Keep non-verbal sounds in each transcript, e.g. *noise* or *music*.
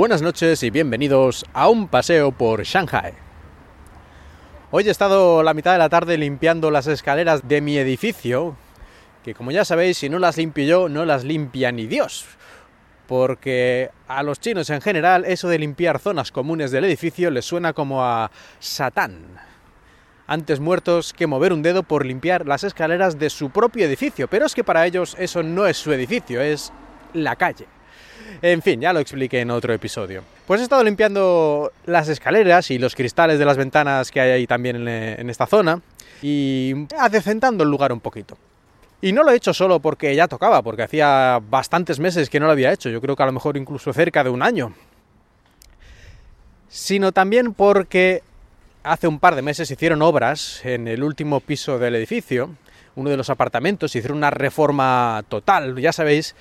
Buenas noches y bienvenidos a un paseo por Shanghai. Hoy he estado la mitad de la tarde limpiando las escaleras de mi edificio, que como ya sabéis, si no las limpio yo, no las limpia ni Dios. Porque a los chinos en general eso de limpiar zonas comunes del edificio les suena como a Satán. Antes muertos que mover un dedo por limpiar las escaleras de su propio edificio. Pero es que para ellos eso no es su edificio, es la calle. En fin, ya lo expliqué en otro episodio. Pues he estado limpiando las escaleras y los cristales de las ventanas que hay ahí también en, esta zona y adecentando el lugar un poquito. Y no lo he hecho solo porque ya tocaba, porque hacía bastantes meses que no lo había hecho, yo creo que a lo mejor incluso cerca de un año. Sino también porque hace un par de meses hicieron obras en el último piso del edificio, uno de los apartamentos, hicieron una reforma total, ya sabéis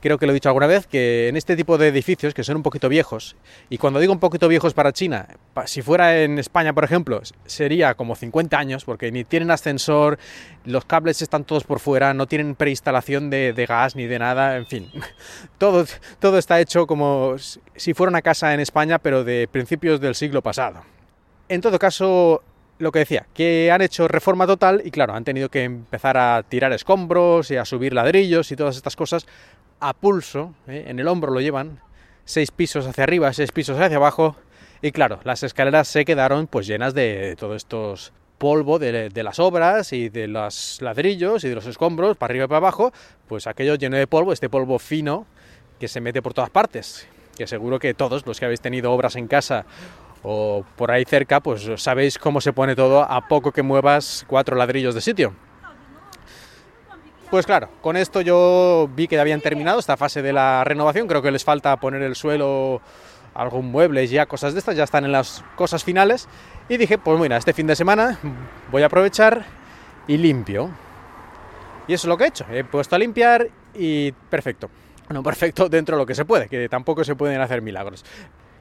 creo que lo he dicho alguna vez, que en este tipo de edificios que son un poquito viejos, y cuando digo un poquito viejos para China, si fuera en España, por ejemplo, sería como 50 años, porque ni tienen ascensor, los cables están todos por fuera, no tienen preinstalación de, de gas ni de nada, en fin, *laughs* todo, todo está hecho como si fuera una casa en España, pero de principios del siglo pasado. En todo caso, lo que decía, que han hecho reforma total y claro, han tenido que empezar a tirar escombros y a subir ladrillos y todas estas cosas a pulso, ¿eh? en el hombro lo llevan, seis pisos hacia arriba, seis pisos hacia abajo, y claro, las escaleras se quedaron pues llenas de todos estos polvo de, las obras y de los ladrillos y de los escombros para arriba y para abajo, pues aquello lleno de polvo, este polvo fino que se mete por todas partes, que seguro que todos los que habéis tenido obras en casa o por ahí cerca, pues sabéis cómo se pone todo a poco que muevas cuatro ladrillos de sitio. Pues claro, con esto yo vi que habían terminado esta fase de la renovación, creo que les falta poner el suelo, algún mueble ya, cosas de estas, ya están en las cosas finales. Y dije, pues mira, este fin de semana voy a aprovechar y limpio. Y eso es lo que he hecho, he puesto a limpiar y perfecto. Bueno, perfecto *laughs* dentro de lo que se puede, que tampoco se pueden hacer milagros.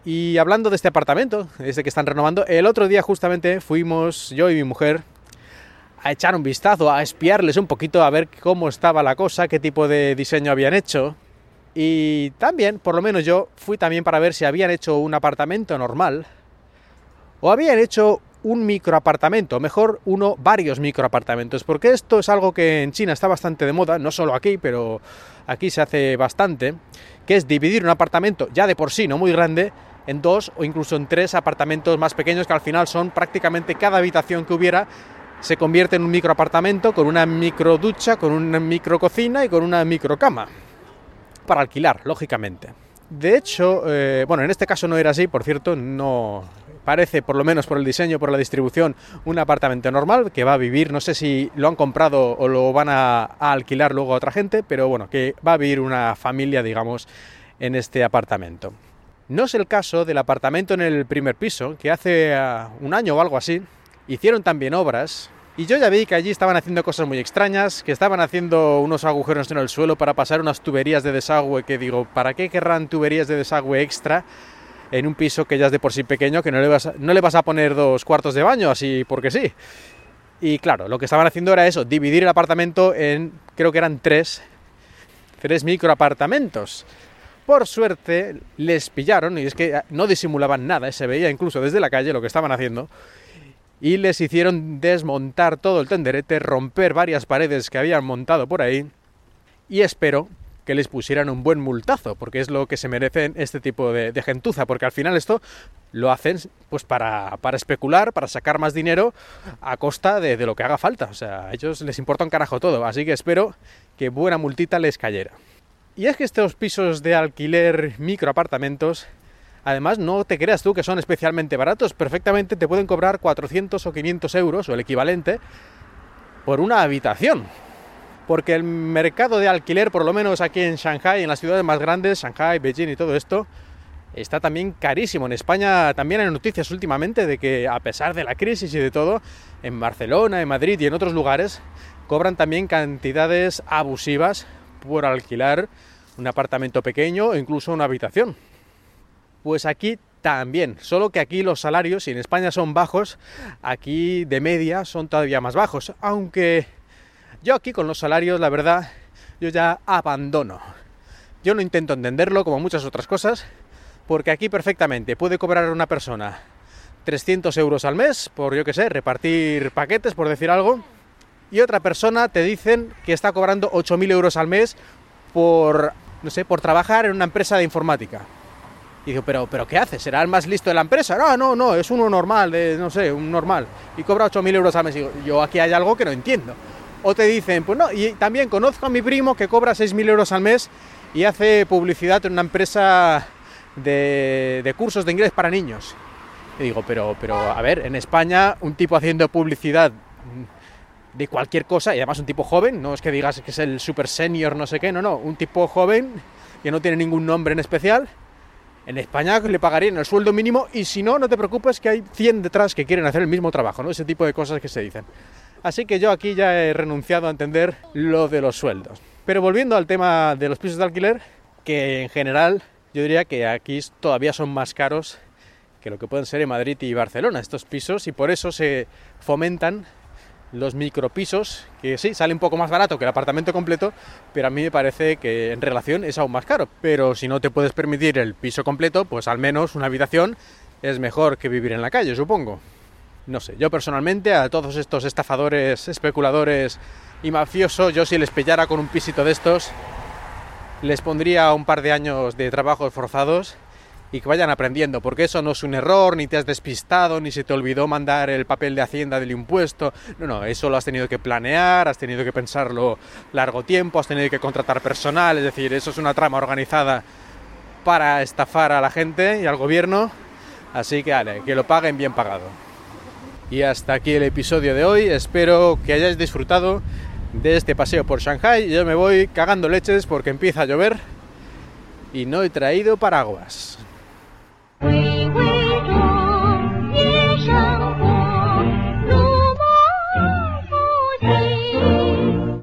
Y hablando de este apartamento, este que están renovando, el otro día justamente fuimos yo y mi mujer a echar un vistazo, a espiarles un poquito, a ver cómo estaba la cosa, qué tipo de diseño habían hecho. Y también, por lo menos yo, fui también para ver si habían hecho un apartamento normal o habían hecho un microapartamento, mejor uno, varios microapartamentos, porque esto es algo que en China está bastante de moda, no solo aquí, pero aquí se hace bastante, que es dividir un apartamento ya de por sí no muy grande en dos o incluso en tres apartamentos más pequeños que al final son prácticamente cada habitación que hubiera se convierte en un microapartamento con una micro ducha, con una micro cocina y con una micro cama. Para alquilar, lógicamente. De hecho, eh, bueno, en este caso no era así, por cierto, no parece, por lo menos por el diseño, por la distribución, un apartamento normal que va a vivir, no sé si lo han comprado o lo van a, alquilar luego a otra gente, pero bueno, que va a vivir una familia, digamos, en este apartamento. No es el caso del apartamento en el primer piso, que hace ah, un año o algo así, hicieron también obras y yo ya vi que allí estaban haciendo cosas muy extrañas, que estaban haciendo unos agujeros en el suelo para pasar unas tuberías de desagüe, que digo, ¿para qué querrán tuberías de desagüe extra en un piso que ya es de por sí pequeño, que no le vas a, no le vas a poner dos cuartos de baño así porque sí? Y claro, lo que estaban haciendo era eso, dividir el apartamento en, creo que eran tres, tres microapartamentos. Por suerte les pillaron, y es que no disimulaban nada, se veía incluso desde la calle lo que estaban haciendo, y les hicieron desmontar todo el tenderete, romper varias paredes que habían montado por ahí y espero que les pusieran un buen multazo, porque es lo que se merecen este tipo de, gentuza, porque al final esto lo hacen pues para, para especular, para sacar más dinero a costa de, de, lo que haga falta. O sea, a ellos les importa un carajo todo, así que espero que buena multita les cayera. Y es que estos pisos de alquiler microapartamentos Además, no te creas tú que son especialmente baratos, perfectamente te pueden cobrar 400 o 500 euros o el equivalente por una habitación. Porque el mercado de alquiler, por lo menos aquí en Shanghai, en las ciudades más grandes, Shanghai, Beijing y todo esto, está también carísimo. En España también hay noticias últimamente de que a pesar de la crisis y de todo, en Barcelona, en Madrid y en otros lugares, cobran también cantidades abusivas por alquilar un apartamento pequeño o incluso una habitación. Pues aquí también, solo que aquí los salarios, si en España son bajos, aquí de media son todavía más bajos, aunque yo aquí con los salarios, la verdad, yo ya abandono. Yo no intento entenderlo como muchas otras cosas, porque aquí perfectamente puede cobrar una persona 300 euros al mes por, yo que sé, repartir paquetes, por decir algo, y otra persona te dicen que está cobrando 8.000 euros al mes por, no sé, por trabajar en una empresa de informática. Y digo, pero, pero ¿qué hace? ¿Será el más listo de la empresa? No, no, no, es uno normal, no sé, un normal. Y cobra 8.000 euros al mes. Y digo, yo aquí hay algo que no entiendo. O te dicen, pues no, y también conozco a mi primo que cobra 6.000 euros al mes y hace publicidad en una empresa de, de cursos de inglés para niños. Y digo, pero, pero a ver, en España un tipo haciendo publicidad de cualquier cosa, y además un tipo joven, no es que digas que es el super senior, no sé qué, no, no, un tipo joven que no tiene ningún nombre en especial, en España le pagarían el sueldo mínimo y si no, no te preocupes que hay 100 detrás que quieren hacer el mismo trabajo, ¿no? Ese tipo de cosas que se dicen. Así que yo aquí ya he renunciado a entender lo de los sueldos. Pero volviendo al tema de los pisos de alquiler, que en general yo diría que aquí todavía son más caros que lo que pueden ser en Madrid y Barcelona estos pisos y por eso se fomentan los micropisos, que sí, sale un poco más barato que el apartamento completo, pero a mí me parece que en relación es aún más caro. Pero si no te puedes permitir el piso completo, pues al menos una habitación es mejor que vivir en la calle, supongo. No sé, yo personalmente a todos estos estafadores, especuladores y mafiosos, yo si les pillara con un pisito de estos, les pondría un par de años de trabajos forzados y que vayan aprendiendo, porque eso no es un error, ni te has despistado, ni se te olvidó mandar el papel de Hacienda del impuesto. No, no, eso lo has tenido que planear, has tenido que pensarlo largo tiempo, has tenido que contratar personal, es decir, eso es una trama organizada para estafar a la gente y al gobierno. Así que, vale, que lo paguen bien pagado. Y hasta aquí el episodio de hoy. Espero que hayáis disfrutado de este paseo por Shanghai. Yo me voy cagando leches porque empieza a llover y no he traído paraguas. We